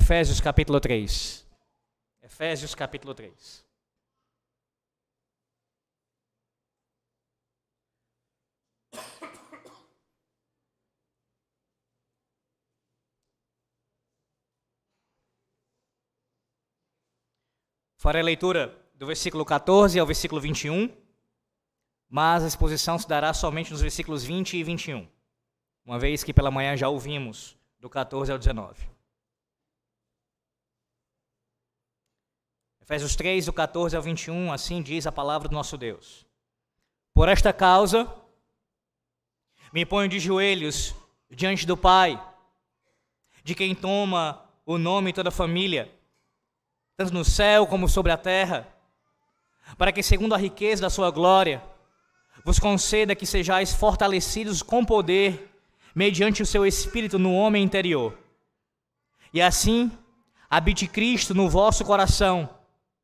Efésios capítulo 3. Efésios capítulo 3. Farei a leitura do versículo 14 ao versículo 21, mas a exposição se dará somente nos versículos 20 e 21, uma vez que pela manhã já ouvimos do 14 ao 19. Efésios 3, do 14 ao 21, assim diz a palavra do nosso Deus. Por esta causa, me ponho de joelhos diante do Pai, de quem toma o nome toda a família tanto no céu como sobre a terra, para que, segundo a riqueza da sua glória, vos conceda que sejais fortalecidos com poder, mediante o seu espírito no homem interior. E assim, habite Cristo no vosso coração,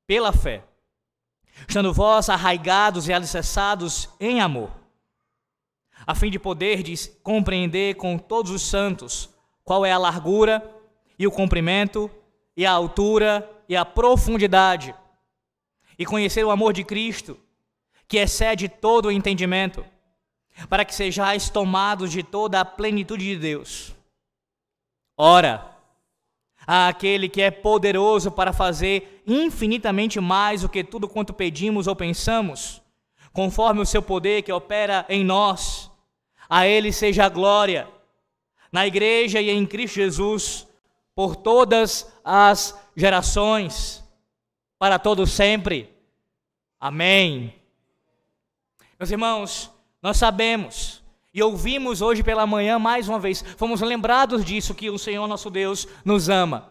pela fé, estando vós arraigados e alicerçados em amor, a fim de poderdes compreender com todos os santos qual é a largura e o comprimento e a altura e a profundidade, e conhecer o amor de Cristo, que excede todo o entendimento, para que sejais tomados de toda a plenitude de Deus. Ora, àquele que é poderoso para fazer infinitamente mais do que tudo quanto pedimos ou pensamos, conforme o seu poder que opera em nós, a ele seja a glória, na igreja e em Cristo Jesus, por todas as gerações, para todo sempre. Amém. Meus irmãos, nós sabemos e ouvimos hoje pela manhã mais uma vez, fomos lembrados disso que o Senhor nosso Deus nos ama.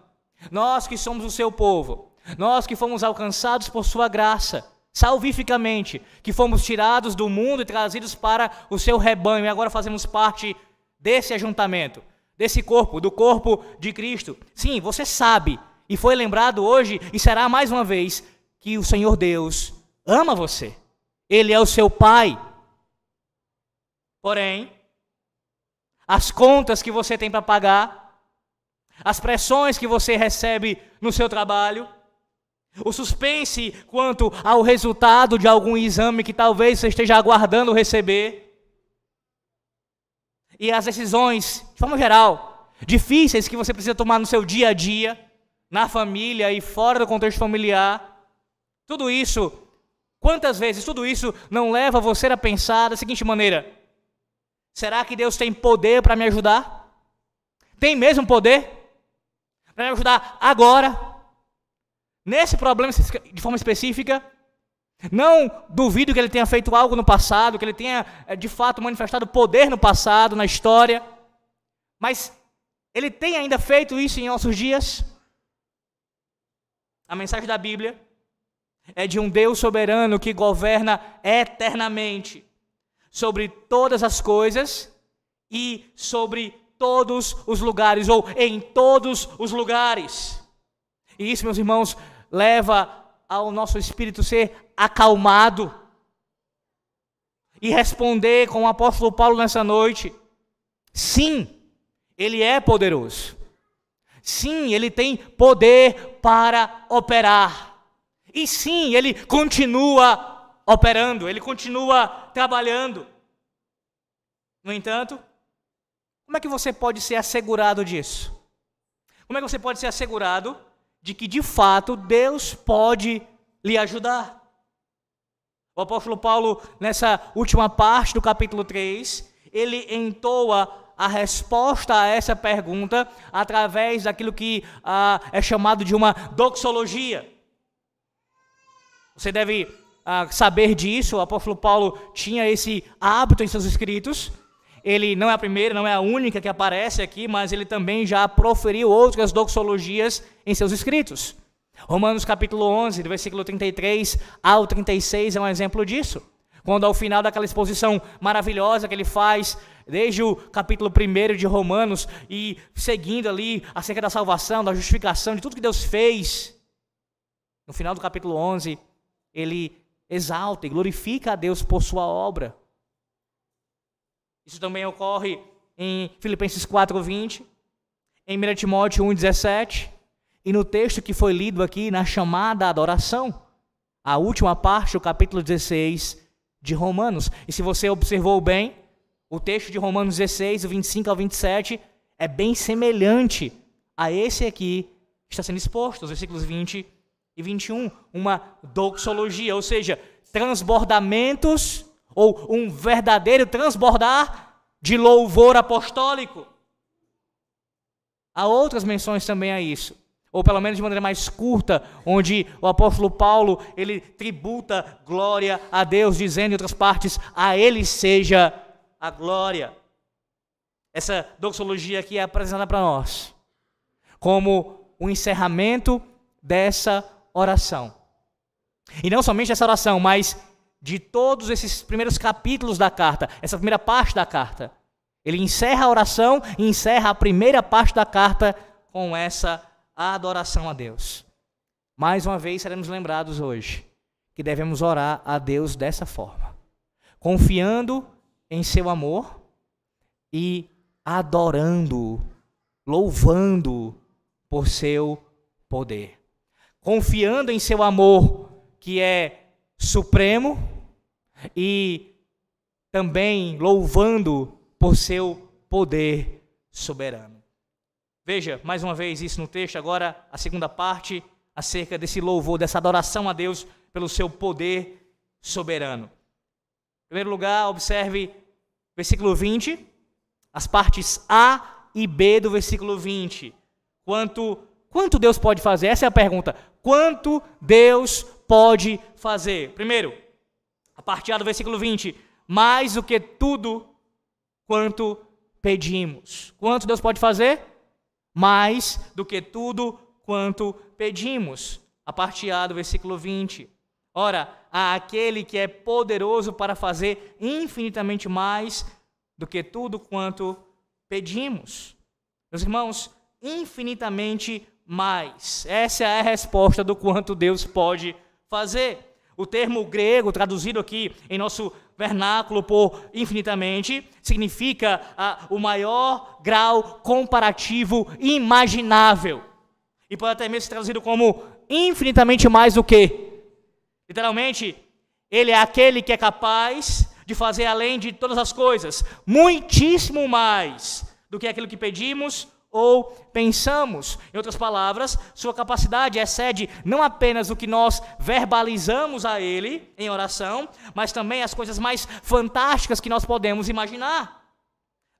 Nós que somos o seu povo, nós que fomos alcançados por sua graça, salvificamente, que fomos tirados do mundo e trazidos para o seu rebanho e agora fazemos parte desse ajuntamento, desse corpo, do corpo de Cristo. Sim, você sabe e foi lembrado hoje e será mais uma vez que o Senhor Deus ama você. Ele é o seu pai. Porém, as contas que você tem para pagar, as pressões que você recebe no seu trabalho, o suspense quanto ao resultado de algum exame que talvez você esteja aguardando receber, e as decisões, de forma geral, difíceis que você precisa tomar no seu dia a dia, na família e fora do contexto familiar. Tudo isso, quantas vezes tudo isso não leva você a pensar da seguinte maneira: será que Deus tem poder para me ajudar? Tem mesmo poder para me ajudar agora? Nesse problema de forma específica? Não duvido que ele tenha feito algo no passado, que ele tenha eh, de fato manifestado poder no passado, na história, mas ele tem ainda feito isso em nossos dias? A mensagem da Bíblia é de um Deus soberano que governa eternamente sobre todas as coisas e sobre todos os lugares, ou em todos os lugares. E isso, meus irmãos, leva ao nosso espírito ser acalmado e responder com o apóstolo Paulo nessa noite: sim, ele é poderoso. Sim, ele tem poder para operar. E sim, ele continua operando, ele continua trabalhando. No entanto, como é que você pode ser assegurado disso? Como é que você pode ser assegurado de que de fato Deus pode lhe ajudar? O apóstolo Paulo, nessa última parte do capítulo 3, ele entoa a resposta a essa pergunta através daquilo que ah, é chamado de uma doxologia. Você deve ah, saber disso, o apóstolo Paulo tinha esse hábito em seus escritos. Ele não é a primeira, não é a única que aparece aqui, mas ele também já proferiu outras doxologias em seus escritos. Romanos capítulo 11, do versículo 33 ao 36 é um exemplo disso. Quando ao final daquela exposição maravilhosa que ele faz desde o capítulo 1 de Romanos e seguindo ali acerca da salvação, da justificação, de tudo que Deus fez. No final do capítulo 11, ele exalta e glorifica a Deus por sua obra. Isso também ocorre em Filipenses 4:20, em 1 Timóteo 1:17, e no texto que foi lido aqui, na chamada adoração, a última parte, o capítulo 16 de Romanos. E se você observou bem, o texto de Romanos 16, 25 ao 27, é bem semelhante a esse aqui que está sendo exposto, os versículos 20 e 21. Uma doxologia, ou seja, transbordamentos, ou um verdadeiro transbordar de louvor apostólico. Há outras menções também a isso ou pelo menos de maneira mais curta, onde o apóstolo Paulo, ele tributa glória a Deus, dizendo em outras partes, a ele seja a glória. Essa doxologia aqui é apresentada para nós como o encerramento dessa oração. E não somente essa oração, mas de todos esses primeiros capítulos da carta, essa primeira parte da carta. Ele encerra a oração e encerra a primeira parte da carta com essa adoração a Deus. Mais uma vez seremos lembrados hoje que devemos orar a Deus dessa forma, confiando em seu amor e adorando, louvando por seu poder. Confiando em seu amor, que é supremo, e também louvando por seu poder soberano. Veja mais uma vez isso no texto, agora a segunda parte acerca desse louvor, dessa adoração a Deus pelo seu poder soberano. Em primeiro lugar, observe versículo 20, as partes A e B do versículo 20. Quanto, quanto Deus pode fazer? Essa é a pergunta. Quanto Deus pode fazer? Primeiro, a parte A do versículo 20. Mais do que tudo quanto pedimos. Quanto Deus pode fazer? mais do que tudo quanto pedimos. A parte A do versículo 20. Ora, há aquele que é poderoso para fazer infinitamente mais do que tudo quanto pedimos. Meus irmãos, infinitamente mais. Essa é a resposta do quanto Deus pode fazer. O termo grego traduzido aqui em nosso vernáculo por infinitamente significa ah, o maior grau comparativo imaginável. E pode até mesmo ser traduzido como infinitamente mais do que. Literalmente, ele é aquele que é capaz de fazer além de todas as coisas, muitíssimo mais do que aquilo que pedimos ou pensamos. Em outras palavras, sua capacidade excede não apenas o que nós verbalizamos a Ele em oração, mas também as coisas mais fantásticas que nós podemos imaginar.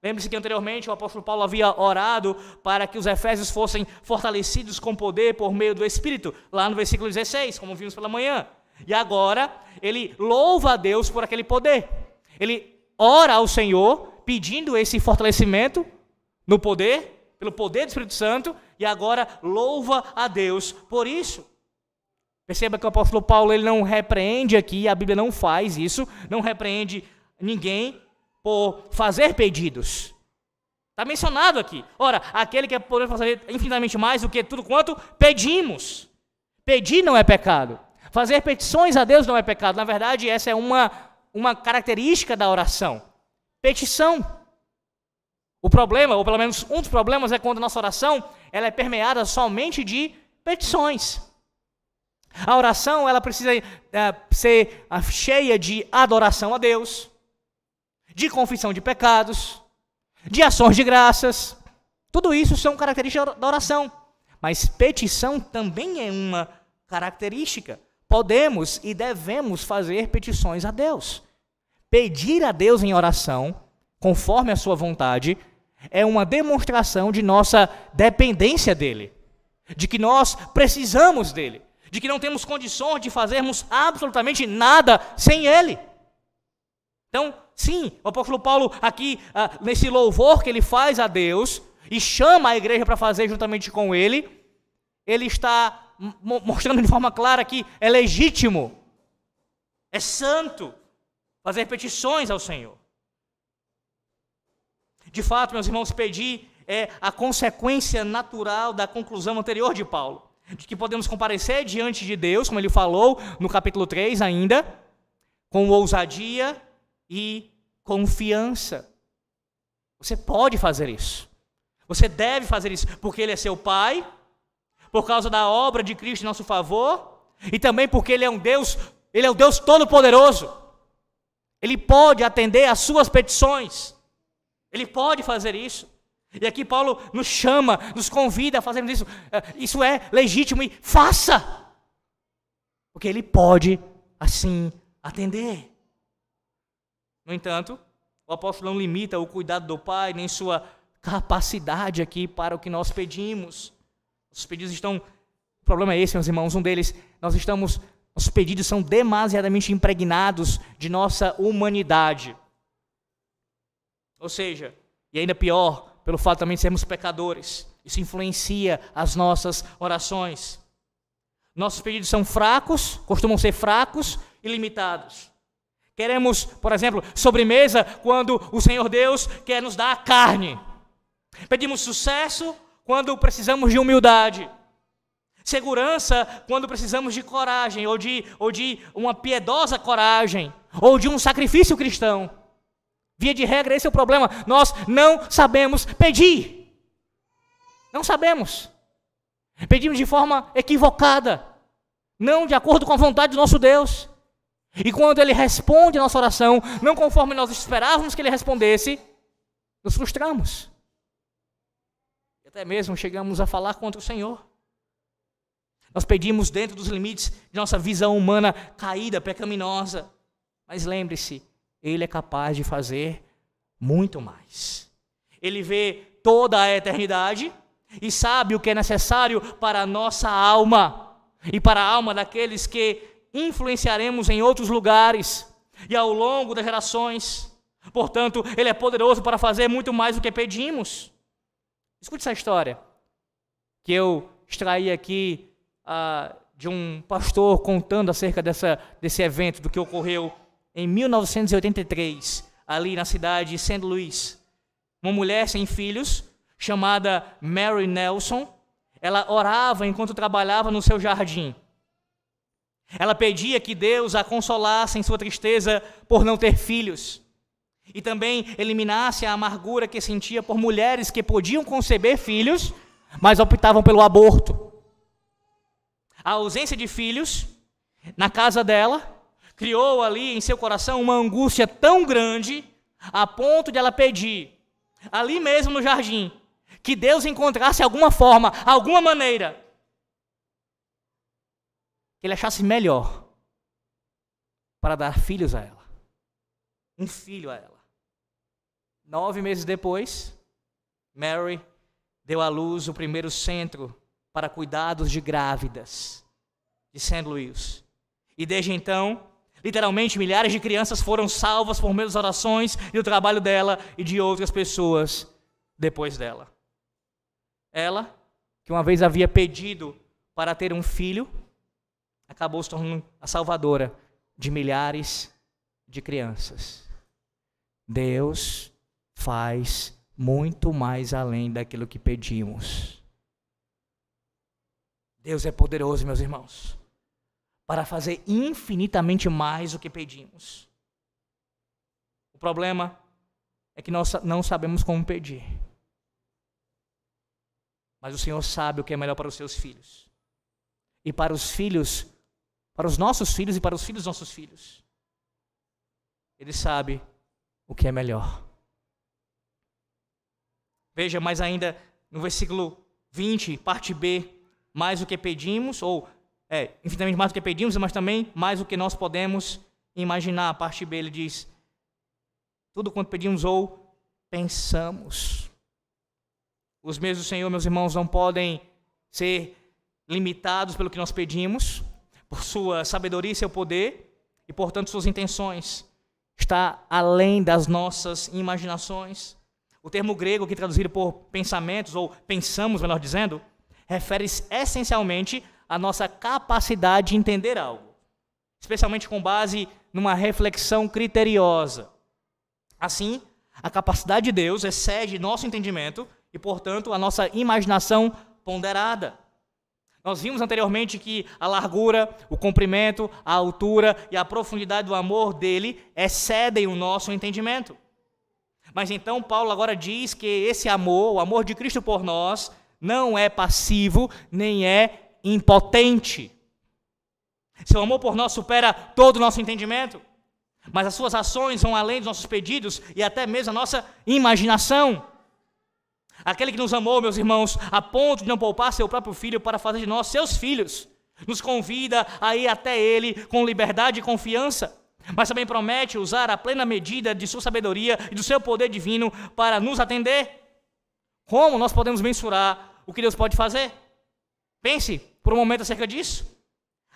Lembre-se que anteriormente o apóstolo Paulo havia orado para que os efésios fossem fortalecidos com poder por meio do Espírito, lá no versículo 16, como vimos pela manhã. E agora ele louva a Deus por aquele poder. Ele ora ao Senhor pedindo esse fortalecimento no poder pelo poder do Espírito Santo, e agora louva a Deus por isso. Perceba que o apóstolo Paulo ele não repreende aqui, a Bíblia não faz isso, não repreende ninguém por fazer pedidos. Está mencionado aqui. Ora, aquele que é poder fazer infinitamente mais do que tudo quanto pedimos. Pedir não é pecado. Fazer petições a Deus não é pecado. Na verdade, essa é uma, uma característica da oração. Petição. O problema, ou pelo menos um dos problemas, é quando nossa oração ela é permeada somente de petições. A oração ela precisa é, ser cheia de adoração a Deus, de confissão de pecados, de ações de graças. Tudo isso são características da oração. Mas petição também é uma característica. Podemos e devemos fazer petições a Deus. Pedir a Deus em oração, conforme a sua vontade, é uma demonstração de nossa dependência dele, de que nós precisamos dele, de que não temos condições de fazermos absolutamente nada sem ele. Então, sim, o apóstolo Paulo, aqui, ah, nesse louvor que ele faz a Deus e chama a igreja para fazer juntamente com ele, ele está mostrando de forma clara que é legítimo, é santo fazer petições ao Senhor. De fato, meus irmãos, pedir é a consequência natural da conclusão anterior de Paulo, de que podemos comparecer diante de Deus, como ele falou no capítulo 3 ainda, com ousadia e confiança. Você pode fazer isso. Você deve fazer isso, porque Ele é seu Pai, por causa da obra de Cristo em nosso favor, e também porque Ele é um Deus, Ele é o Deus Todo-Poderoso. Ele pode atender às suas petições. Ele pode fazer isso. E aqui Paulo nos chama, nos convida a fazermos isso. É, isso é legítimo e faça. Porque ele pode assim atender. No entanto, o apóstolo não limita o cuidado do Pai, nem sua capacidade aqui para o que nós pedimos. Os pedidos estão. O problema é esse, meus irmãos. Um deles, nós estamos. Nossos pedidos são demasiadamente impregnados de nossa humanidade. Ou seja, e ainda pior, pelo fato também de sermos pecadores. Isso influencia as nossas orações. Nossos pedidos são fracos, costumam ser fracos e limitados. Queremos, por exemplo, sobremesa quando o Senhor Deus quer nos dar a carne. Pedimos sucesso quando precisamos de humildade. Segurança quando precisamos de coragem, ou de, ou de uma piedosa coragem, ou de um sacrifício cristão. Via de regra, esse é o problema. Nós não sabemos pedir. Não sabemos. Pedimos de forma equivocada, não de acordo com a vontade do nosso Deus. E quando Ele responde a nossa oração, não conforme nós esperávamos que Ele respondesse, nos frustramos. E até mesmo chegamos a falar contra o Senhor. Nós pedimos dentro dos limites de nossa visão humana caída, pecaminosa. Mas lembre-se, Ele é capaz de fazer muito mais. Ele vê toda a eternidade e sabe o que é necessário para a nossa alma e para a alma daqueles que influenciaremos em outros lugares e ao longo das gerações. Portanto, Ele é poderoso para fazer muito mais do que pedimos. Escute essa história que eu extraí aqui uh, de um pastor contando acerca dessa, desse evento, do que ocorreu em 1983, ali na cidade de St. Louis. Uma mulher sem filhos chamada Mary Nelson, ela orava enquanto trabalhava no seu jardim. Ela pedia que Deus a consolasse em sua tristeza por não ter filhos. E também eliminasse a amargura que sentia por mulheres que podiam conceber filhos, mas optavam pelo aborto. A ausência de filhos na casa dela criou ali em seu coração uma angústia tão grande a ponto de ela pedir, ali mesmo no jardim, que Deus encontrasse alguma forma, alguma maneira, que ele achasse melhor para dar filhos a ela. Um filho a ela. Nove meses depois, Mary deu à luz o primeiro centro para cuidados de grávidas de St. Louis. E desde então, literalmente milhares de crianças foram salvas por meio das orações e do trabalho dela e de outras pessoas depois dela. Ela, que uma vez havia pedido para ter um filho, acabou se tornando a salvadora de milhares de crianças. Deus faz muito mais além daquilo que pedimos. Deus é poderoso, meus irmãos, para fazer infinitamente mais do que pedimos. O problema é que nós não sabemos como pedir. Mas o Senhor sabe o que é melhor para os seus filhos. E para os filhos, para os nossos filhos e para os filhos dos nossos filhos. Ele sabe o que é melhor. Veja mais ainda no versículo 20, parte B, mais do que pedimos, ou é, infinitamente mais do que pedimos, mas também mais do que nós podemos imaginar. A parte B ele diz: tudo quanto pedimos ou pensamos. Os meios do Senhor, meus irmãos, não podem ser limitados pelo que nós pedimos, por sua sabedoria e seu poder, e portanto suas intenções. Está além das nossas imaginações. O termo grego aqui traduzido por pensamentos, ou pensamos, melhor dizendo, refere-se essencialmente à nossa capacidade de entender algo, especialmente com base numa reflexão criteriosa. Assim, a capacidade de Deus excede nosso entendimento e, portanto, a nossa imaginação ponderada. Nós vimos anteriormente que a largura, o comprimento, a altura e a profundidade do amor dele excedem o nosso entendimento. Mas então Paulo agora diz que esse amor, o amor de Cristo por nós, não é passivo, nem é impotente. Seu amor por nós supera todo o nosso entendimento, mas as suas ações vão além dos nossos pedidos e até mesmo a nossa imaginação. Aquele que nos amou, meus irmãos, a ponto de não poupar seu próprio filho para fazer de nós seus filhos, nos convida a ir até Ele com liberdade e confiança, mas também promete usar a plena medida de sua sabedoria e do seu poder divino para nos atender. Como nós podemos mensurar o que Deus pode fazer? Pense por um momento acerca disso.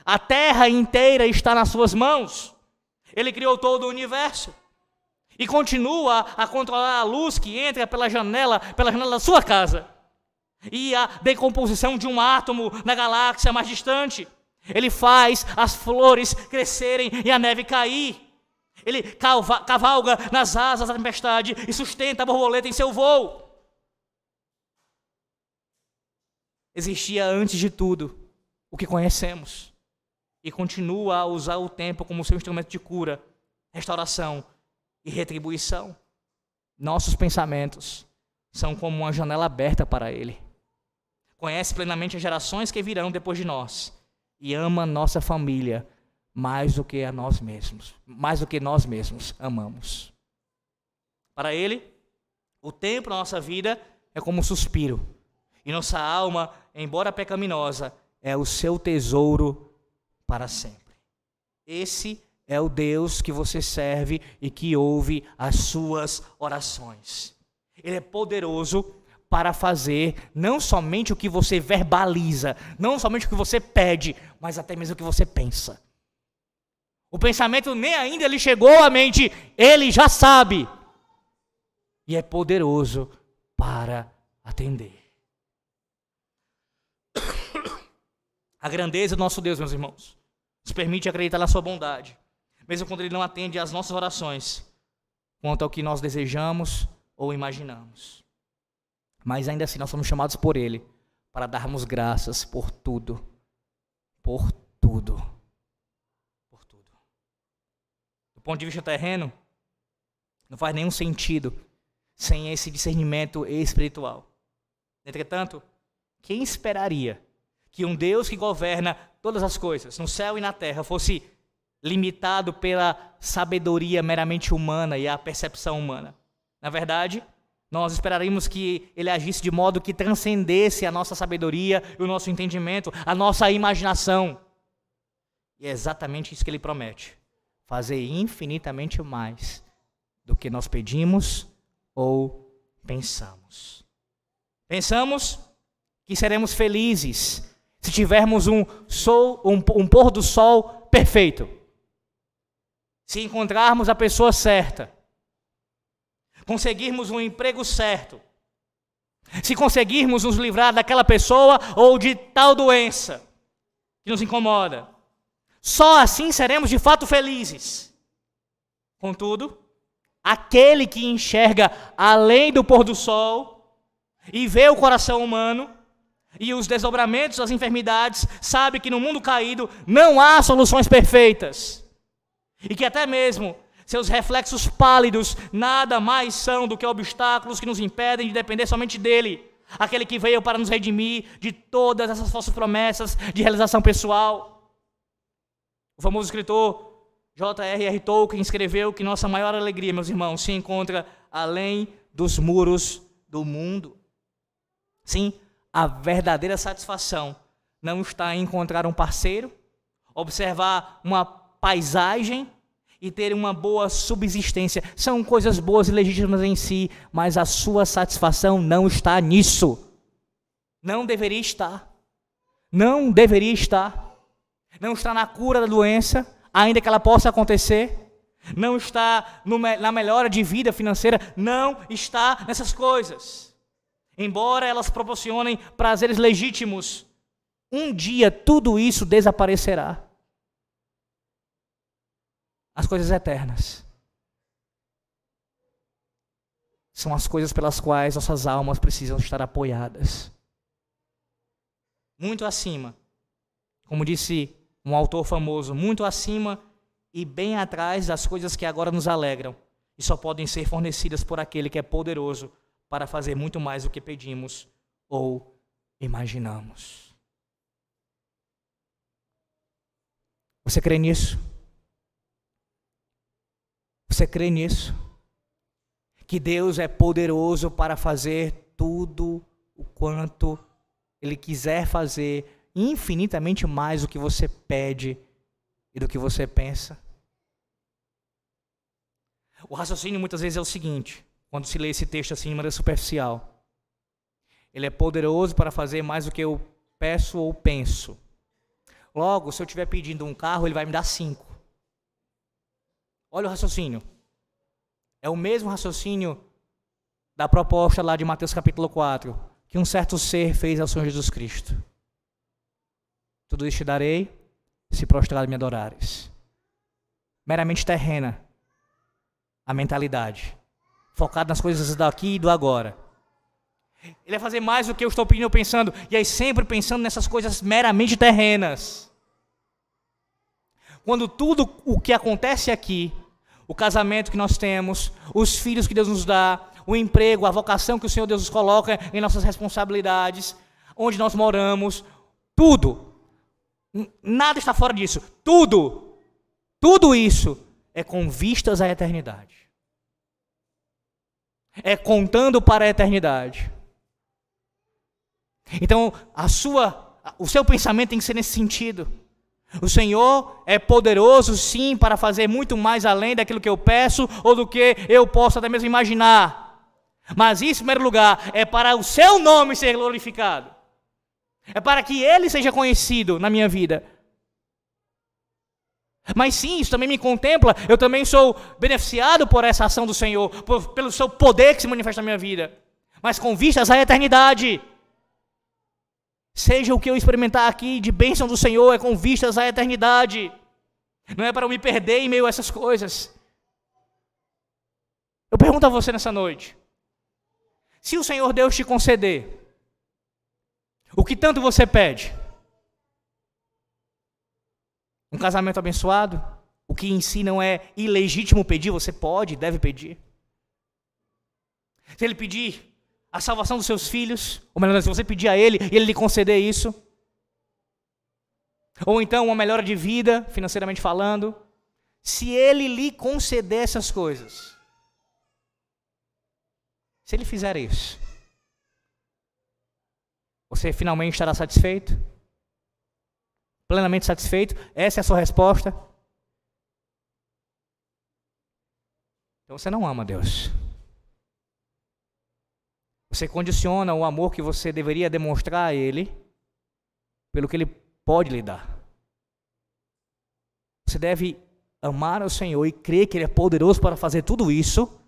A terra inteira está nas suas mãos. Ele criou todo o universo e continua a controlar a luz que entra pela janela, pela janela da sua casa. E a decomposição de um átomo na galáxia mais distante. Ele faz as flores crescerem e a neve cair. Ele cavalga nas asas da tempestade e sustenta a borboleta em seu voo. Existia antes de tudo o que conhecemos e continua a usar o tempo como seu instrumento de cura, restauração e retribuição. Nossos pensamentos são como uma janela aberta para Ele. Conhece plenamente as gerações que virão depois de nós e ama nossa família mais do que a nós mesmos, mais do que nós mesmos amamos. Para Ele, o tempo da nossa vida é como um suspiro, e nossa alma, embora pecaminosa, é o seu tesouro para sempre. Esse é o Deus que você serve e que ouve as suas orações. Ele é poderoso para fazer não somente o que você verbaliza, não somente o que você pede, mas até mesmo o que você pensa. O pensamento nem ainda lhe chegou à mente, ele já sabe. E é poderoso para atender. A grandeza do nosso Deus, meus irmãos, nos permite acreditar na sua bondade mesmo quando Ele não atende às nossas orações, quanto ao que nós desejamos ou imaginamos. Mas ainda assim, nós somos chamados por Ele para darmos graças por tudo. Por tudo. Por tudo. Do ponto de vista terreno, não faz nenhum sentido sem esse discernimento espiritual. Entretanto, quem esperaria que um Deus que governa todas as coisas, no céu e na terra, fosse limitado pela sabedoria meramente humana e a percepção humana. Na verdade, nós esperaríamos que ele agisse de modo que transcendesse a nossa sabedoria o nosso entendimento, a nossa imaginação. E é exatamente isso que ele promete: fazer infinitamente mais do que nós pedimos ou pensamos. Pensamos que seremos felizes se tivermos um, sol, um, um pôr do sol perfeito. Se encontrarmos a pessoa certa, conseguirmos um emprego certo, se conseguirmos nos livrar daquela pessoa ou de tal doença que nos incomoda, só assim seremos de fato felizes. Contudo, aquele que enxerga além do pôr do sol e vê o coração humano e os desdobramentos das enfermidades, sabe que no mundo caído não há soluções perfeitas. E que até mesmo seus reflexos pálidos nada mais são do que obstáculos que nos impedem de depender somente dele, aquele que veio para nos redimir de todas essas falsas promessas de realização pessoal. O famoso escritor J.R.R. Tolkien escreveu que nossa maior alegria, meus irmãos, se encontra além dos muros do mundo. Sim, a verdadeira satisfação não está em encontrar um parceiro, observar uma paisagem e ter uma boa subsistência. São coisas boas e legítimas em si, mas a sua satisfação não está nisso. Não deveria estar. Não deveria estar. Não está na cura da doença, ainda que ela possa acontecer. Não está no, na melhora de vida financeira. Não está nessas coisas. Embora elas proporcionem prazeres legítimos, um dia tudo isso desaparecerá as coisas eternas. São as coisas pelas quais nossas almas precisam estar apoiadas. Muito acima, como disse um autor famoso, muito acima e bem atrás das coisas que agora nos alegram e só podem ser fornecidas por aquele que é poderoso para fazer muito mais do que pedimos ou imaginamos. Você crê nisso? Você crê nisso? Que Deus é poderoso para fazer tudo o quanto Ele quiser fazer, infinitamente mais do que você pede e do que você pensa? O raciocínio muitas vezes é o seguinte, quando se lê esse texto assim de maneira superficial. Ele é poderoso para fazer mais do que eu peço ou penso. Logo, se eu estiver pedindo um carro, ele vai me dar cinco. Olha o raciocínio. É o mesmo raciocínio da proposta lá de Mateus capítulo 4, que um certo ser fez ao Senhor Jesus Cristo. Tudo isso te darei, se prostrado me adorares. Meramente terrena a mentalidade, focado nas coisas daqui e do agora. Ele vai fazer mais do que eu estou pedindo pensando, e aí sempre pensando nessas coisas meramente terrenas. Quando tudo o que acontece aqui, o casamento que nós temos, os filhos que Deus nos dá, o emprego, a vocação que o Senhor Deus nos coloca em nossas responsabilidades, onde nós moramos, tudo, nada está fora disso, tudo, tudo isso é com vistas à eternidade. É contando para a eternidade. Então, a sua, o seu pensamento tem que ser nesse sentido. O Senhor é poderoso, sim, para fazer muito mais além daquilo que eu peço ou do que eu posso até mesmo imaginar. Mas isso, em primeiro lugar, é para o seu nome ser glorificado. É para que ele seja conhecido na minha vida. Mas sim, isso também me contempla. Eu também sou beneficiado por essa ação do Senhor, por, pelo seu poder que se manifesta na minha vida. Mas com vistas à eternidade. Seja o que eu experimentar aqui de bênção do Senhor, é com vistas à eternidade. Não é para eu me perder em meio a essas coisas. Eu pergunto a você nessa noite: se o Senhor Deus te conceder, o que tanto você pede? Um casamento abençoado? O que em si não é ilegítimo pedir, você pode, deve pedir. Se ele pedir a salvação dos seus filhos, ou melhor, se você pedir a Ele e Ele lhe conceder isso, ou então uma melhora de vida, financeiramente falando, se Ele lhe conceder essas coisas, se Ele fizer isso, você finalmente estará satisfeito? Plenamente satisfeito? Essa é a sua resposta? Então você não ama Deus. Você condiciona o amor que você deveria demonstrar a Ele pelo que Ele pode lhe dar. Você deve amar o Senhor e crer que Ele é poderoso para fazer tudo isso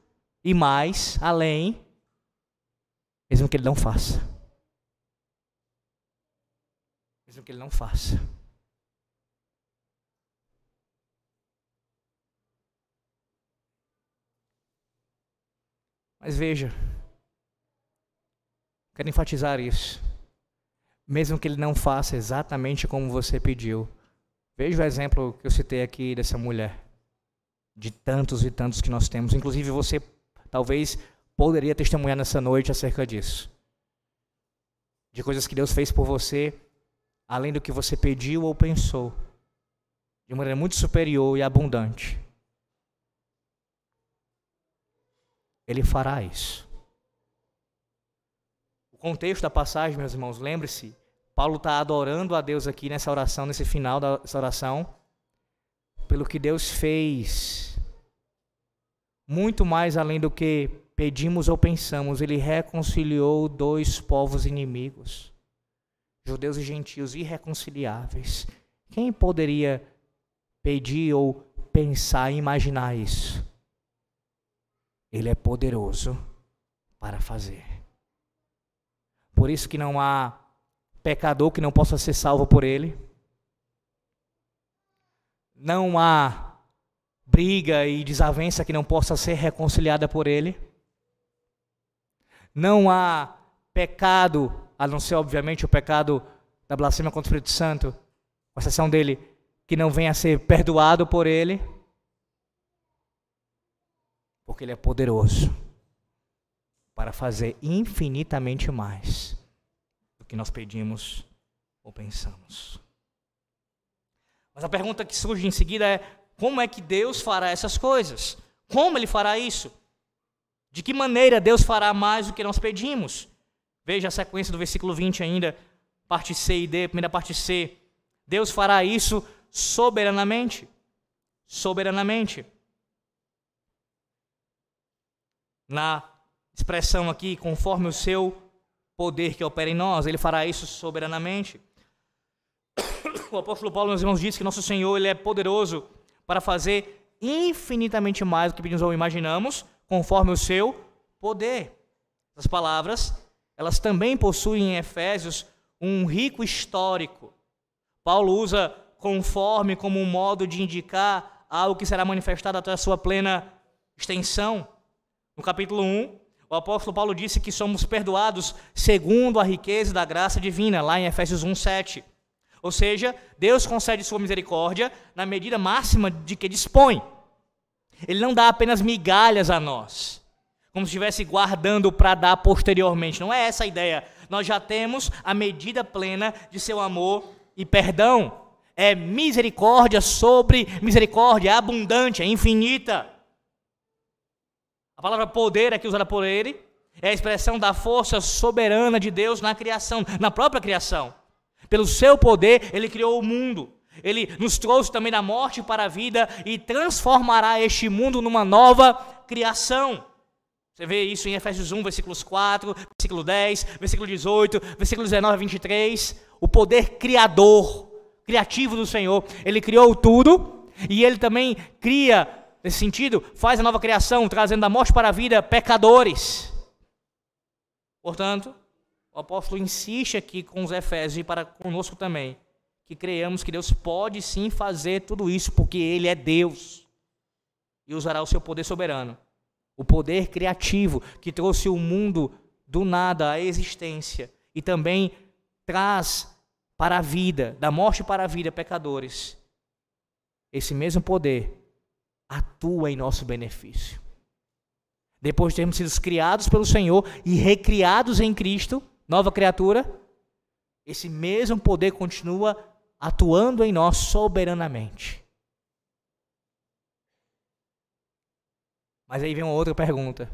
e mais, além, mesmo que Ele não faça. Mesmo que Ele não faça. Mas veja, Quero enfatizar isso. Mesmo que ele não faça exatamente como você pediu. Veja o exemplo que eu citei aqui dessa mulher. De tantos e tantos que nós temos. Inclusive você talvez poderia testemunhar nessa noite acerca disso. De coisas que Deus fez por você, além do que você pediu ou pensou. De maneira muito superior e abundante. Ele fará isso contexto da passagem, meus irmãos, lembre-se, Paulo está adorando a Deus aqui nessa oração, nesse final dessa oração, pelo que Deus fez, muito mais além do que pedimos ou pensamos, ele reconciliou dois povos inimigos, judeus e gentios irreconciliáveis. Quem poderia pedir ou pensar imaginar isso? Ele é poderoso para fazer. Por isso que não há pecador que não possa ser salvo por ele. Não há briga e desavença que não possa ser reconciliada por ele. Não há pecado, a não ser obviamente o pecado da blasfêmia contra o Espírito Santo, com exceção dele, que não venha a ser perdoado por ele. Porque ele é poderoso para fazer infinitamente mais que nós pedimos ou pensamos. Mas a pergunta que surge em seguida é: como é que Deus fará essas coisas? Como ele fará isso? De que maneira Deus fará mais do que nós pedimos? Veja a sequência do versículo 20 ainda, parte C e D, primeira parte C. Deus fará isso soberanamente. Soberanamente. Na expressão aqui, conforme o seu poder que opera em nós, ele fará isso soberanamente. O apóstolo Paulo, meus irmãos, diz que nosso Senhor ele é poderoso para fazer infinitamente mais do que pedimos ou imaginamos, conforme o seu poder. Essas palavras, elas também possuem em Efésios um rico histórico. Paulo usa conforme como um modo de indicar algo que será manifestado até a sua plena extensão. No capítulo 1, o apóstolo Paulo disse que somos perdoados segundo a riqueza da graça divina, lá em Efésios 1, 7. Ou seja, Deus concede sua misericórdia na medida máxima de que dispõe. Ele não dá apenas migalhas a nós, como se estivesse guardando para dar posteriormente. Não é essa a ideia. Nós já temos a medida plena de seu amor e perdão. É misericórdia sobre misericórdia, é abundante, é infinita. A palavra poder aqui usada por ele é a expressão da força soberana de Deus na criação, na própria criação. Pelo seu poder, ele criou o mundo. Ele nos trouxe também da morte para a vida e transformará este mundo numa nova criação. Você vê isso em Efésios 1, versículos 4, versículo 10, versículo 18, versículo 19 a 23. O poder criador, criativo do Senhor. Ele criou tudo e ele também cria, nesse sentido, faz a nova criação, trazendo da morte para a vida pecadores. Portanto, o apóstolo insiste aqui com os Efésios e para conosco também que creiamos que Deus pode sim fazer tudo isso, porque Ele é Deus e usará o seu poder soberano, o poder criativo que trouxe o mundo do nada à existência e também traz para a vida, da morte para a vida, pecadores. Esse mesmo poder atua em nosso benefício. Depois de termos sido criados pelo Senhor e recriados em Cristo, nova criatura, esse mesmo poder continua atuando em nós soberanamente. Mas aí vem uma outra pergunta: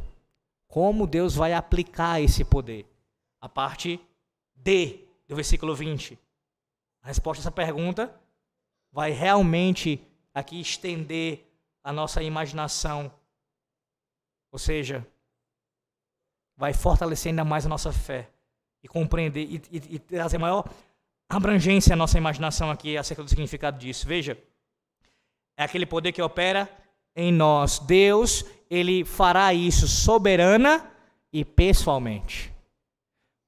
como Deus vai aplicar esse poder? A parte D do versículo 20. A resposta a essa pergunta vai realmente aqui estender a nossa imaginação, ou seja, vai fortalecer ainda mais a nossa fé e compreender e, e, e trazer maior abrangência a nossa imaginação aqui acerca do significado disso. Veja, é aquele poder que opera em nós. Deus, ele fará isso soberana e pessoalmente.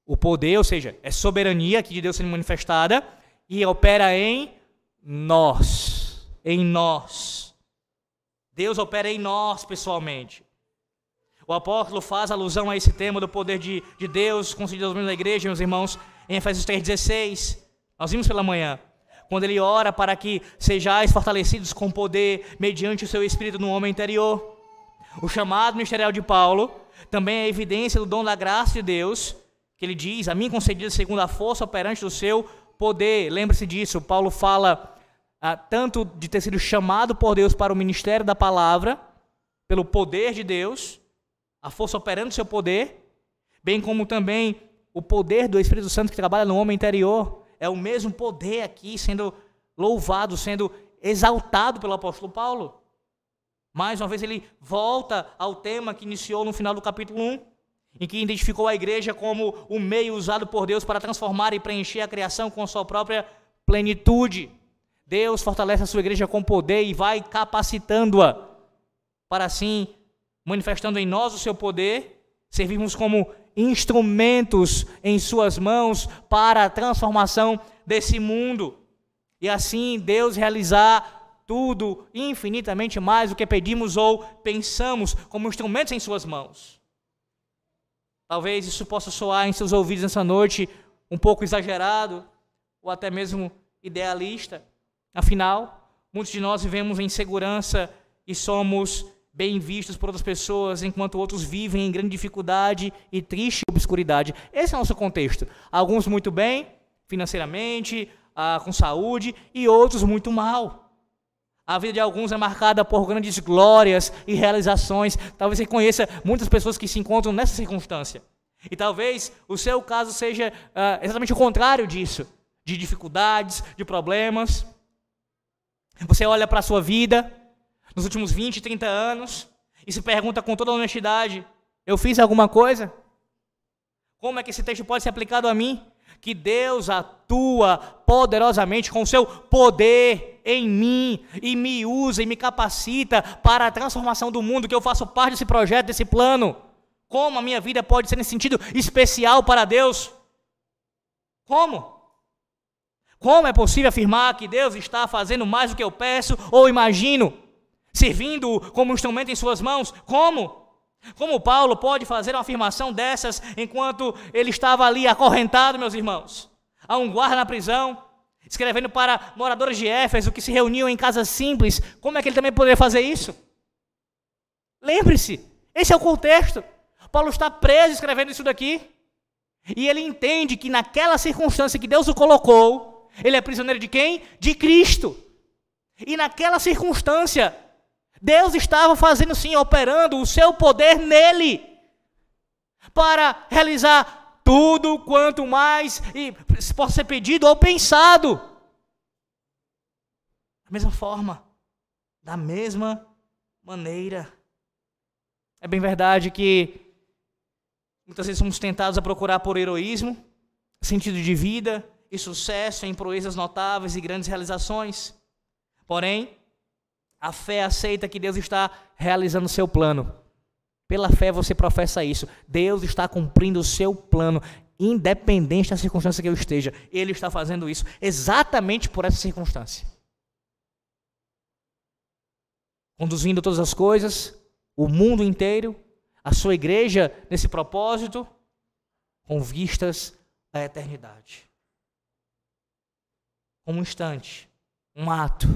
O poder, ou seja, é soberania aqui de Deus sendo manifestada e opera em nós. Em nós. Deus opera em nós pessoalmente. O apóstolo faz alusão a esse tema do poder de, de Deus concedido na igreja, meus irmãos, em Efésios 3,16. Nós vimos pela manhã. Quando ele ora para que sejais fortalecidos com poder mediante o seu espírito no homem interior. O chamado ministerial de Paulo também é evidência do dom da graça de Deus, que ele diz: A mim concedida segundo a força operante do seu poder. Lembre-se disso, Paulo fala tanto de ter sido chamado por Deus para o ministério da palavra, pelo poder de Deus, a força operando do seu poder, bem como também o poder do Espírito Santo que trabalha no homem interior é o mesmo poder aqui sendo louvado, sendo exaltado pelo apóstolo Paulo. Mais uma vez ele volta ao tema que iniciou no final do capítulo 1, em que identificou a igreja como o meio usado por Deus para transformar e preencher a criação com sua própria plenitude. Deus fortalece a sua igreja com poder e vai capacitando-a para assim, manifestando em nós o seu poder, servirmos como instrumentos em suas mãos para a transformação desse mundo. E assim Deus realizar tudo infinitamente mais do que pedimos ou pensamos como instrumentos em suas mãos. Talvez isso possa soar em seus ouvidos nessa noite um pouco exagerado ou até mesmo idealista. Afinal, muitos de nós vivemos em segurança e somos bem vistos por outras pessoas, enquanto outros vivem em grande dificuldade e triste obscuridade. Esse é o nosso contexto. Alguns muito bem, financeiramente, ah, com saúde, e outros muito mal. A vida de alguns é marcada por grandes glórias e realizações. Talvez você conheça muitas pessoas que se encontram nessa circunstância. E talvez o seu caso seja ah, exatamente o contrário disso de dificuldades, de problemas. Você olha para a sua vida nos últimos 20, 30 anos e se pergunta com toda honestidade: eu fiz alguma coisa? Como é que esse texto pode ser aplicado a mim? Que Deus atua poderosamente com o seu poder em mim e me usa e me capacita para a transformação do mundo, que eu faço parte desse projeto, desse plano. Como a minha vida pode ser nesse sentido especial para Deus? Como? Como é possível afirmar que Deus está fazendo mais do que eu peço ou imagino? Servindo como instrumento em suas mãos? Como? Como Paulo pode fazer uma afirmação dessas enquanto ele estava ali acorrentado, meus irmãos? A um guarda na prisão, escrevendo para moradores de Éfeso que se reuniam em casas simples. Como é que ele também poderia fazer isso? Lembre-se, esse é o contexto. Paulo está preso escrevendo isso daqui. E ele entende que naquela circunstância que Deus o colocou, ele é prisioneiro de quem? De Cristo. E naquela circunstância, Deus estava fazendo sim, operando o seu poder nele, para realizar tudo quanto mais possa ser pedido ou pensado. Da mesma forma, da mesma maneira. É bem verdade que muitas vezes somos tentados a procurar por heroísmo, sentido de vida, e sucesso em proezas notáveis e grandes realizações. Porém, a fé aceita que Deus está realizando o seu plano. Pela fé você professa isso. Deus está cumprindo o seu plano, independente da circunstância que eu esteja. Ele está fazendo isso exatamente por essa circunstância. Conduzindo todas as coisas, o mundo inteiro, a sua igreja nesse propósito, com vistas à eternidade um instante, um ato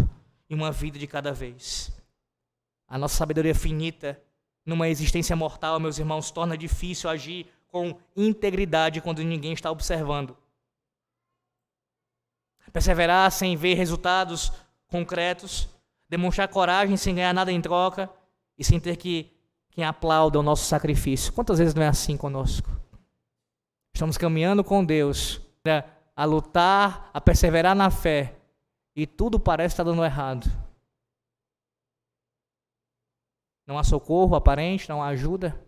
e uma vida de cada vez. A nossa sabedoria finita, numa existência mortal, meus irmãos, torna difícil agir com integridade quando ninguém está observando. Perseverar sem ver resultados concretos, demonstrar coragem sem ganhar nada em troca e sem ter que quem aplauda o nosso sacrifício. Quantas vezes não é assim conosco? Estamos caminhando com Deus a lutar, a perseverar na fé, e tudo parece estar dando errado. Não há socorro aparente, não há ajuda.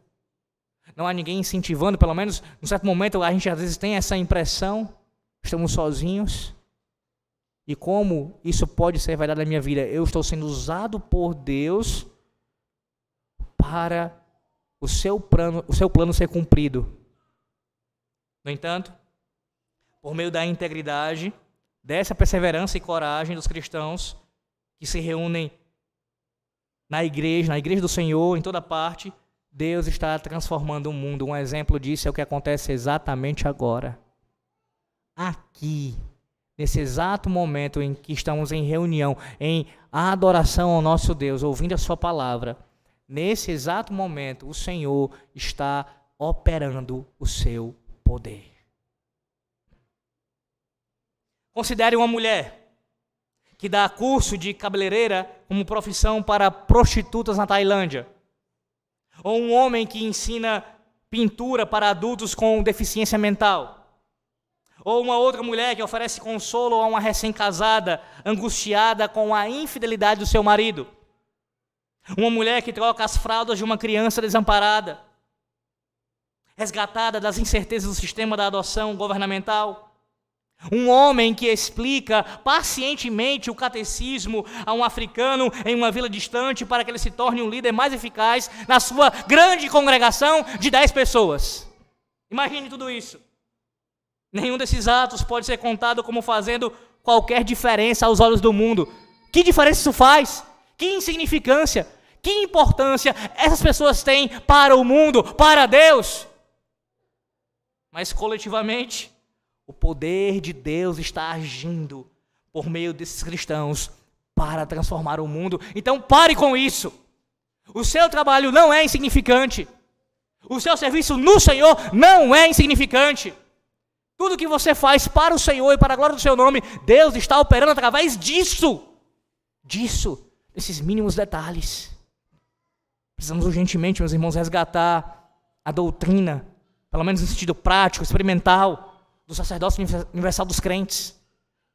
Não há ninguém incentivando, pelo menos, num certo momento a gente às vezes tem essa impressão, estamos sozinhos. E como isso pode ser verdade na minha vida? Eu estou sendo usado por Deus para o seu plano, o seu plano ser cumprido. No entanto, por meio da integridade, dessa perseverança e coragem dos cristãos que se reúnem na igreja, na igreja do Senhor, em toda parte, Deus está transformando o mundo. Um exemplo disso é o que acontece exatamente agora. Aqui, nesse exato momento em que estamos em reunião, em adoração ao nosso Deus, ouvindo a Sua palavra, nesse exato momento, o Senhor está operando o seu poder. Considere uma mulher que dá curso de cabeleireira como profissão para prostitutas na Tailândia. Ou um homem que ensina pintura para adultos com deficiência mental. Ou uma outra mulher que oferece consolo a uma recém-casada angustiada com a infidelidade do seu marido. Uma mulher que troca as fraldas de uma criança desamparada, resgatada das incertezas do sistema da adoção governamental. Um homem que explica pacientemente o catecismo a um africano em uma vila distante para que ele se torne um líder mais eficaz na sua grande congregação de 10 pessoas. Imagine tudo isso. Nenhum desses atos pode ser contado como fazendo qualquer diferença aos olhos do mundo. Que diferença isso faz? Que insignificância? Que importância essas pessoas têm para o mundo, para Deus? Mas coletivamente, o poder de Deus está agindo por meio desses cristãos para transformar o mundo. Então pare com isso. O seu trabalho não é insignificante. O seu serviço no Senhor não é insignificante. Tudo que você faz para o Senhor e para a glória do seu nome, Deus está operando através disso. Disso, desses mínimos detalhes. Precisamos urgentemente, meus irmãos, resgatar a doutrina, pelo menos no sentido prático, experimental, do sacerdócio universal dos crentes.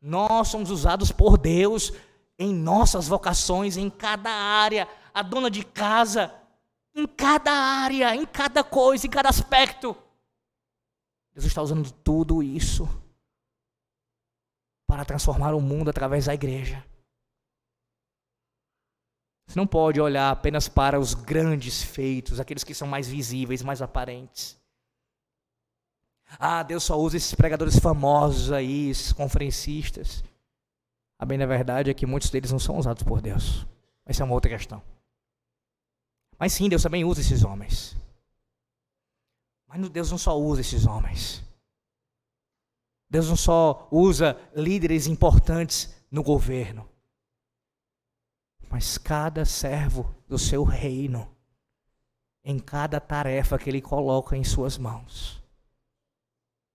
Nós somos usados por Deus em nossas vocações, em cada área. A dona de casa, em cada área, em cada coisa, em cada aspecto. Deus está usando tudo isso para transformar o mundo através da igreja. Você não pode olhar apenas para os grandes feitos, aqueles que são mais visíveis, mais aparentes. Ah, Deus só usa esses pregadores famosos aí, esses conferencistas. A bem da verdade é que muitos deles não são usados por Deus. Essa é uma outra questão. Mas sim, Deus também usa esses homens. Mas Deus não só usa esses homens. Deus não só usa líderes importantes no governo. Mas cada servo do seu reino, em cada tarefa que ele coloca em suas mãos,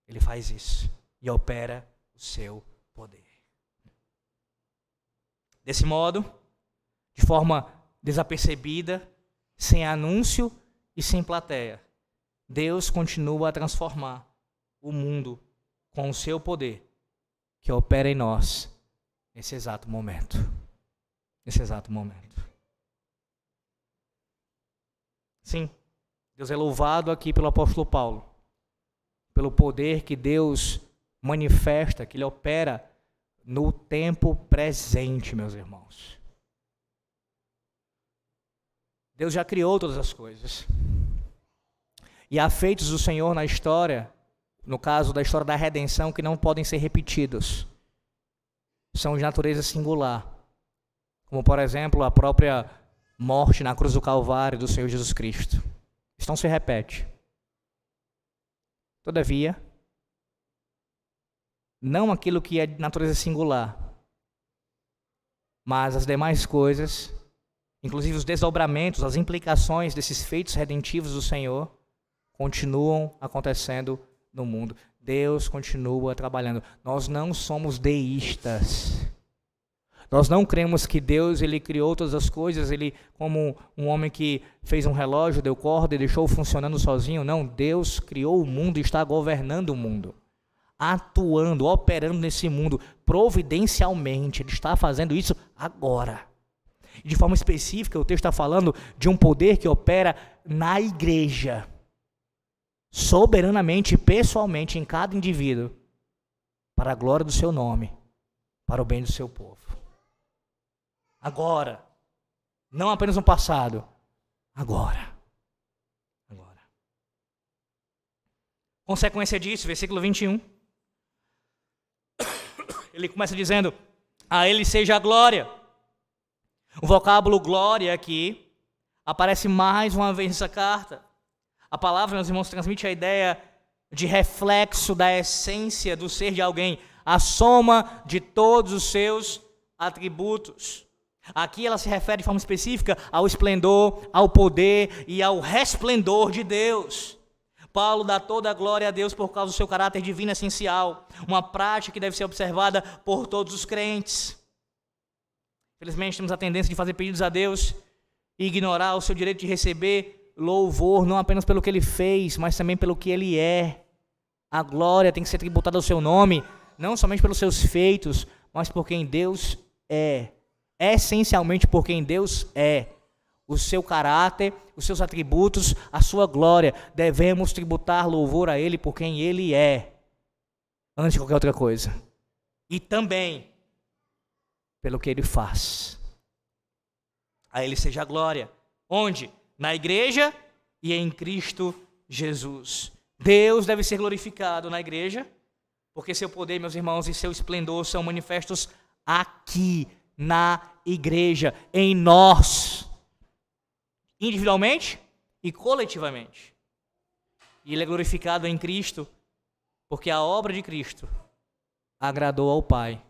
ele faz isso e opera o seu poder. Desse modo, de forma desapercebida, sem anúncio e sem plateia. Deus continua a transformar o mundo com o seu poder que opera em nós nesse exato momento. Nesse exato momento. Sim, Deus é louvado aqui pelo apóstolo Paulo, pelo poder que Deus manifesta, que ele opera no tempo presente, meus irmãos. Deus já criou todas as coisas. E há feitos do Senhor na história, no caso da história da redenção, que não podem ser repetidos. São de natureza singular. Como, por exemplo, a própria morte na cruz do Calvário do Senhor Jesus Cristo. Isso não se repete. Todavia, não aquilo que é de natureza singular, mas as demais coisas Inclusive, os desdobramentos, as implicações desses feitos redentivos do Senhor continuam acontecendo no mundo. Deus continua trabalhando. Nós não somos deístas. Nós não cremos que Deus ele criou todas as coisas, ele como um homem que fez um relógio, deu corda e deixou funcionando sozinho. Não, Deus criou o mundo e está governando o mundo. Atuando, operando nesse mundo providencialmente. Ele está fazendo isso agora. De forma específica, o texto está falando de um poder que opera na igreja, soberanamente, pessoalmente, em cada indivíduo, para a glória do seu nome, para o bem do seu povo. Agora, não apenas no passado, agora. Agora. Consequência disso, versículo 21. Ele começa dizendo: A Ele seja a glória o vocábulo glória aqui aparece mais uma vez nessa carta. A palavra, meus irmãos, transmite a ideia de reflexo da essência do ser de alguém, a soma de todos os seus atributos. Aqui ela se refere de forma específica ao esplendor, ao poder e ao resplendor de Deus. Paulo dá toda a glória a Deus por causa do seu caráter divino essencial, uma prática que deve ser observada por todos os crentes. Infelizmente, temos a tendência de fazer pedidos a Deus e ignorar o seu direito de receber louvor, não apenas pelo que ele fez, mas também pelo que ele é. A glória tem que ser tributada ao seu nome, não somente pelos seus feitos, mas por quem Deus é. Essencialmente por quem Deus é. O seu caráter, os seus atributos, a sua glória. Devemos tributar louvor a Ele por quem Ele é, antes de qualquer outra coisa. E também pelo que ele faz. A ele seja a glória. Onde? Na igreja e em Cristo Jesus. Deus deve ser glorificado na igreja, porque seu poder, meus irmãos, e seu esplendor são manifestos aqui na igreja, em nós, individualmente e coletivamente. E ele é glorificado em Cristo, porque a obra de Cristo agradou ao Pai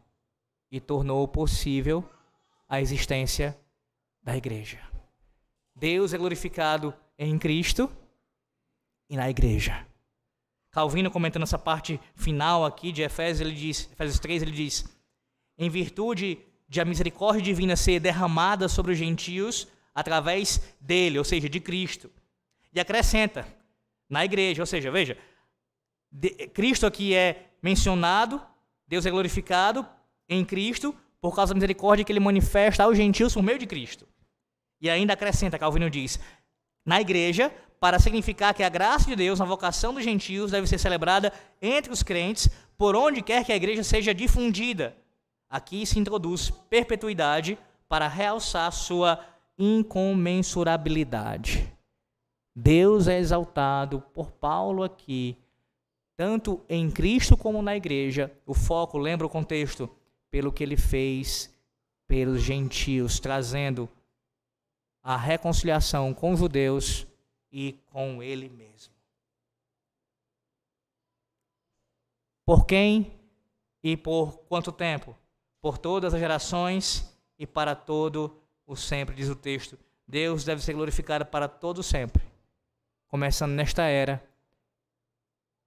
e tornou possível a existência da igreja. Deus é glorificado em Cristo e na igreja. Calvino comentando essa parte final aqui de Efésios, ele diz, Efésios 3, ele diz: "Em virtude de a misericórdia divina ser derramada sobre os gentios através dele, ou seja, de Cristo". E acrescenta: na igreja, ou seja, veja, de, Cristo aqui é mencionado, Deus é glorificado em Cristo por causa da misericórdia que ele manifesta aos gentios por meio de Cristo. E ainda acrescenta, Calvino diz, na igreja, para significar que a graça de Deus na vocação dos gentios deve ser celebrada entre os crentes, por onde quer que a igreja seja difundida. Aqui se introduz perpetuidade para realçar sua incomensurabilidade. Deus é exaltado por Paulo aqui, tanto em Cristo como na igreja. O foco, lembra o contexto, pelo que ele fez pelos gentios, trazendo a reconciliação com os judeus e com ele mesmo. Por quem e por quanto tempo? Por todas as gerações e para todo o sempre, diz o texto. Deus deve ser glorificado para todo sempre começando nesta era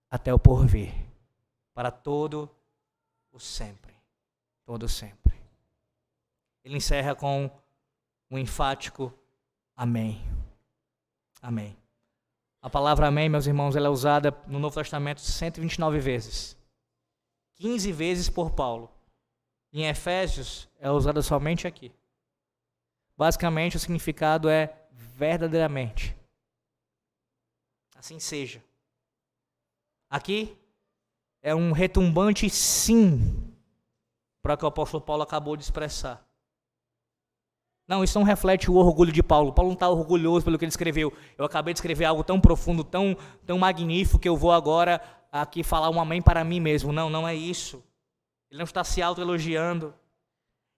até o porvir, para todo o sempre, todo o sempre. Ele encerra com um enfático amém. Amém. A palavra amém, meus irmãos, ela é usada no Novo Testamento 129 vezes. 15 vezes por Paulo. Em Efésios é usada somente aqui. Basicamente o significado é verdadeiramente. Assim seja. Aqui é um retumbante sim para o que o apóstolo Paulo acabou de expressar. Não, isso não reflete o orgulho de Paulo. Paulo não está orgulhoso pelo que ele escreveu. Eu acabei de escrever algo tão profundo, tão, tão magnífico, que eu vou agora aqui falar um amém para mim mesmo. Não, não é isso. Ele não está se autoelogiando.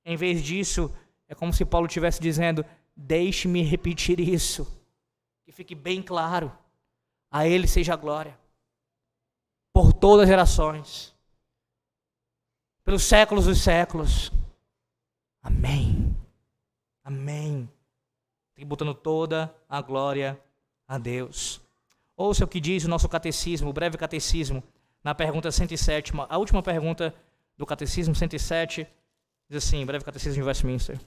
Em vez disso, é como se Paulo estivesse dizendo: Deixe-me repetir isso. Que fique bem claro. A Ele seja a glória. Por todas as gerações. Pelos séculos dos séculos. Amém. Amém. Tributando toda a glória a Deus. Ouça o que diz o nosso catecismo, o breve catecismo, na pergunta 107, a última pergunta do catecismo 107, diz assim, breve catecismo de Westminster.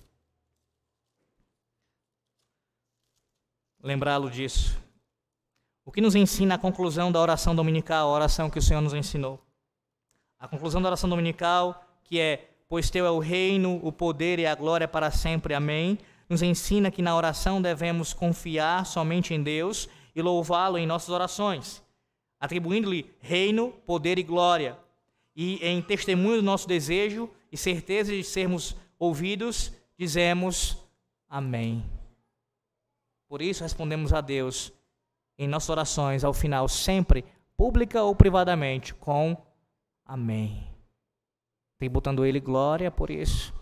Lembrá-lo disso. O que nos ensina a conclusão da oração dominical, a oração que o Senhor nos ensinou? A conclusão da oração dominical, que é: Pois teu é o reino, o poder e a glória para sempre. Amém. Nos ensina que na oração devemos confiar somente em Deus e louvá-lo em nossas orações, atribuindo-lhe reino, poder e glória. E em testemunho do nosso desejo e certeza de sermos ouvidos, dizemos Amém. Por isso respondemos a Deus em nossas orações ao final, sempre, pública ou privadamente, com Amém. Tributando Ele glória por isso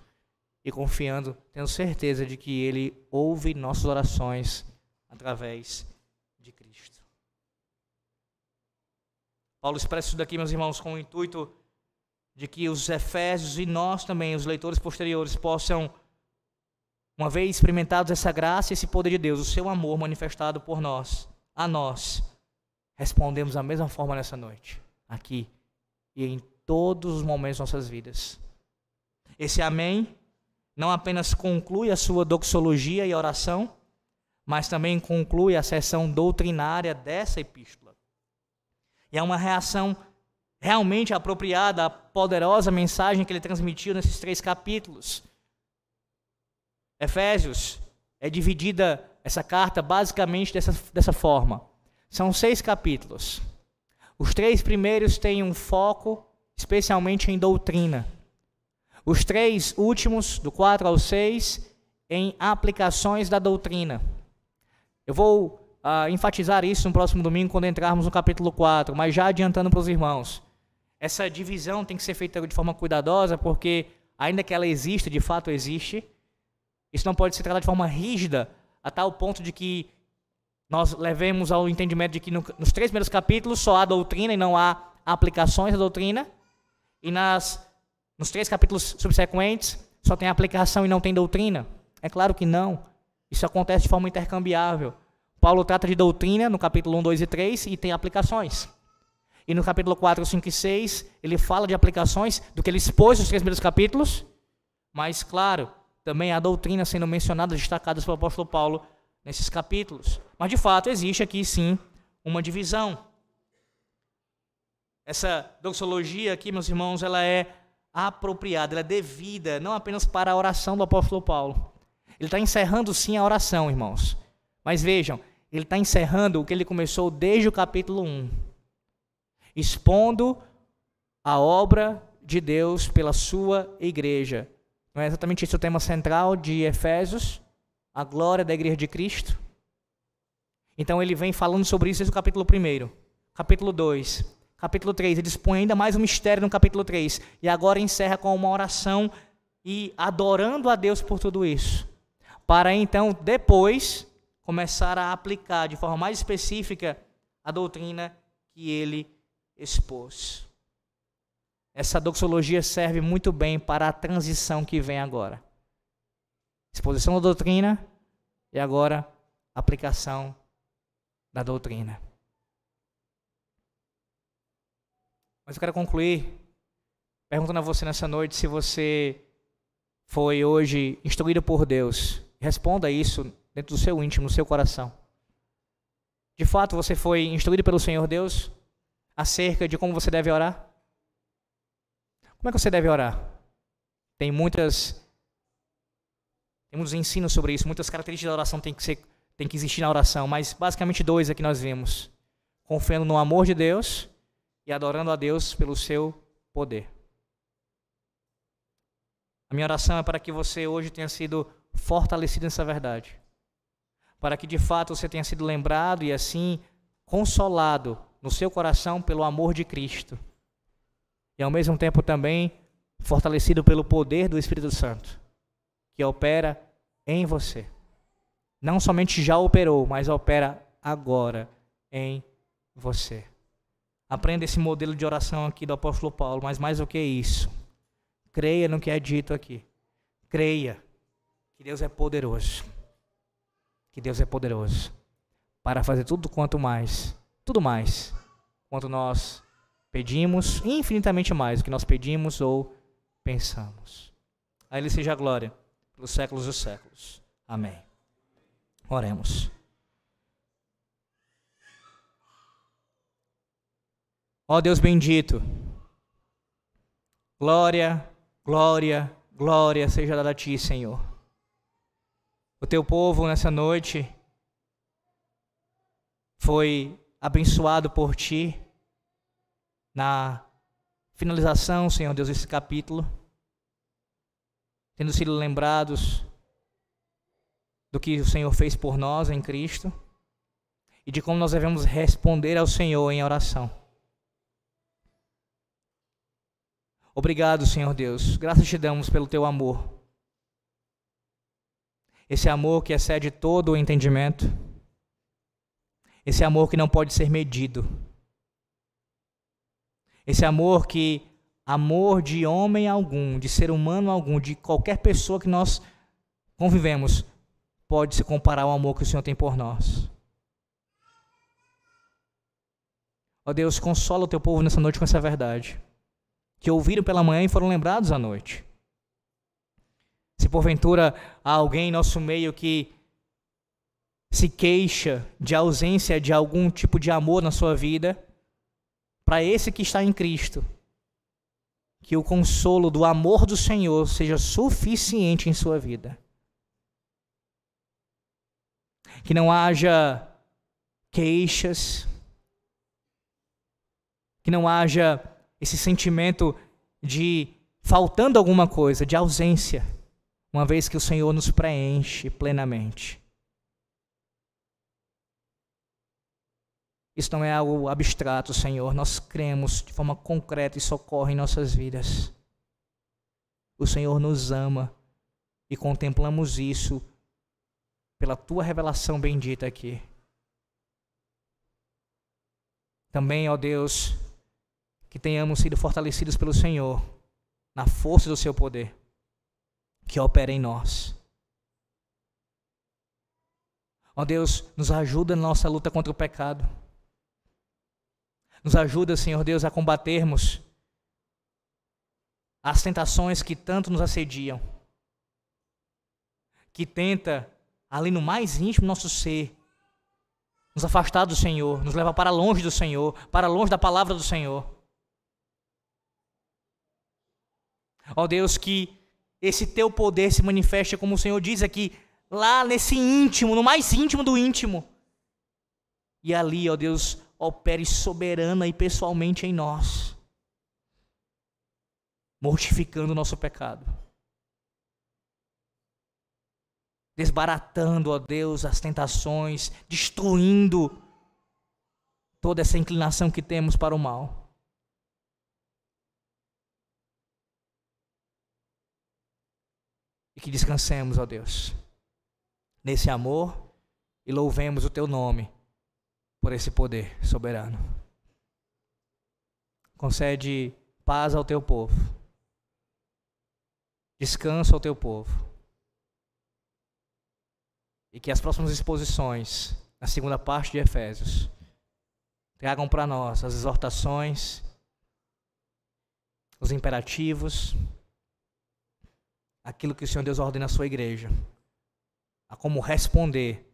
e confiando, tendo certeza de que Ele ouve nossas orações através de Cristo. Paulo expressa isso daqui, meus irmãos, com o intuito de que os Efésios e nós também, os leitores posteriores, possam, uma vez experimentados essa graça e esse poder de Deus, o seu amor manifestado por nós, a nós, respondemos da mesma forma nessa noite, aqui e em todos os momentos de nossas vidas. Esse amém não apenas conclui a sua doxologia e oração, mas também conclui a sessão doutrinária dessa epístola. E é uma reação realmente apropriada poderosa mensagem que ele transmitiu nesses três capítulos. Efésios é dividida essa carta basicamente dessa, dessa forma. São seis capítulos. Os três primeiros têm um foco especialmente em doutrina. Os três últimos, do 4 ao 6, em aplicações da doutrina. Eu vou uh, enfatizar isso no próximo domingo, quando entrarmos no capítulo 4, mas já adiantando para os irmãos. Essa divisão tem que ser feita de forma cuidadosa, porque, ainda que ela exista, de fato existe, isso não pode ser tratado de forma rígida, a tal ponto de que nós levemos ao entendimento de que no, nos três primeiros capítulos só há doutrina e não há aplicações da doutrina, e nas, nos três capítulos subsequentes só tem aplicação e não tem doutrina. É claro que não. Isso acontece de forma intercambiável. Paulo trata de doutrina no capítulo 1, 2 e 3 e tem aplicações. E no capítulo 4, 5 e 6, ele fala de aplicações do que ele expôs nos três primeiros capítulos, mas, claro, também há doutrina sendo mencionada, destacadas pelo apóstolo Paulo nesses capítulos. Mas, de fato, existe aqui sim uma divisão. Essa doxologia aqui, meus irmãos, ela é apropriada, ela é devida, não apenas para a oração do apóstolo Paulo. Ele está encerrando sim a oração, irmãos. Mas vejam, ele está encerrando o que ele começou desde o capítulo 1, expondo a obra de Deus pela sua igreja. Não é exatamente esse o tema central de Efésios, a glória da igreja de Cristo? Então ele vem falando sobre isso desde o capítulo 1, capítulo 2, capítulo 3. Ele expõe ainda mais um mistério no capítulo 3. E agora encerra com uma oração e adorando a Deus por tudo isso. Para então, depois, começar a aplicar de forma mais específica a doutrina que ele expôs. Essa doxologia serve muito bem para a transição que vem agora. Exposição da doutrina e agora aplicação da doutrina. Mas eu quero concluir perguntando a você nessa noite se você foi hoje instruído por Deus. Responda isso dentro do seu íntimo, no seu coração. De fato, você foi instruído pelo Senhor Deus acerca de como você deve orar? Como é que você deve orar? Tem muitas tem muitos ensinos sobre isso, muitas características da oração tem que ser tem que existir na oração, mas basicamente dois aqui nós vimos: confiando no amor de Deus e adorando a Deus pelo seu poder. A minha oração é para que você hoje tenha sido fortalecido nessa verdade para que de fato você tenha sido lembrado e assim consolado no seu coração pelo amor de Cristo. E ao mesmo tempo também fortalecido pelo poder do Espírito Santo, que opera em você. Não somente já operou, mas opera agora em você. Aprenda esse modelo de oração aqui do apóstolo Paulo, mas mais do que isso, creia no que é dito aqui. Creia que Deus é poderoso que Deus é poderoso para fazer tudo quanto mais, tudo mais, quanto nós pedimos, infinitamente mais do que nós pedimos ou pensamos. A Ele seja a glória pelos séculos dos séculos. Amém. Oremos. Ó Deus bendito, glória, glória, glória seja dada a Ti, Senhor o teu povo nessa noite foi abençoado por ti na finalização, Senhor Deus, desse capítulo, tendo sido lembrados do que o Senhor fez por nós em Cristo e de como nós devemos responder ao Senhor em oração. Obrigado, Senhor Deus. Graças te damos pelo teu amor esse amor que excede todo o entendimento. Esse amor que não pode ser medido. Esse amor que, amor de homem algum, de ser humano algum, de qualquer pessoa que nós convivemos, pode se comparar ao amor que o Senhor tem por nós. Ó oh Deus, consola o teu povo nessa noite com essa verdade. Que ouviram pela manhã e foram lembrados à noite. Se porventura há alguém em nosso meio que se queixa de ausência de algum tipo de amor na sua vida, para esse que está em Cristo, que o consolo do amor do Senhor seja suficiente em sua vida. Que não haja queixas, que não haja esse sentimento de faltando alguma coisa, de ausência uma vez que o Senhor nos preenche plenamente. Isso não é algo abstrato, Senhor. Nós cremos de forma concreta e socorre em nossas vidas. O Senhor nos ama e contemplamos isso pela tua revelação bendita aqui. Também, ó Deus, que tenhamos sido fortalecidos pelo Senhor na força do seu poder que opera em nós. Ó Deus, nos ajuda na nossa luta contra o pecado. Nos ajuda, Senhor Deus, a combatermos as tentações que tanto nos assediam, que tenta, ali no mais íntimo nosso ser, nos afastar do Senhor, nos levar para longe do Senhor, para longe da palavra do Senhor. Ó Deus, que esse teu poder se manifeste, como o Senhor diz aqui, lá nesse íntimo, no mais íntimo do íntimo. E ali, ó Deus, opere soberana e pessoalmente em nós, mortificando o nosso pecado. Desbaratando, ó Deus, as tentações, destruindo toda essa inclinação que temos para o mal. E que descansemos, ó Deus, nesse amor e louvemos o teu nome por esse poder soberano. Concede paz ao teu povo, descanso ao teu povo, e que as próximas exposições, na segunda parte de Efésios, tragam para nós as exortações, os imperativos, aquilo que o Senhor Deus ordena à sua igreja, a como responder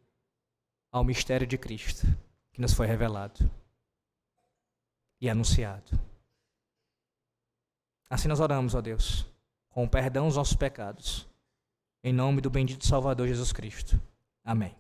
ao mistério de Cristo que nos foi revelado e anunciado. Assim nós oramos, ó Deus, com o perdão dos nossos pecados, em nome do bendito Salvador Jesus Cristo. Amém.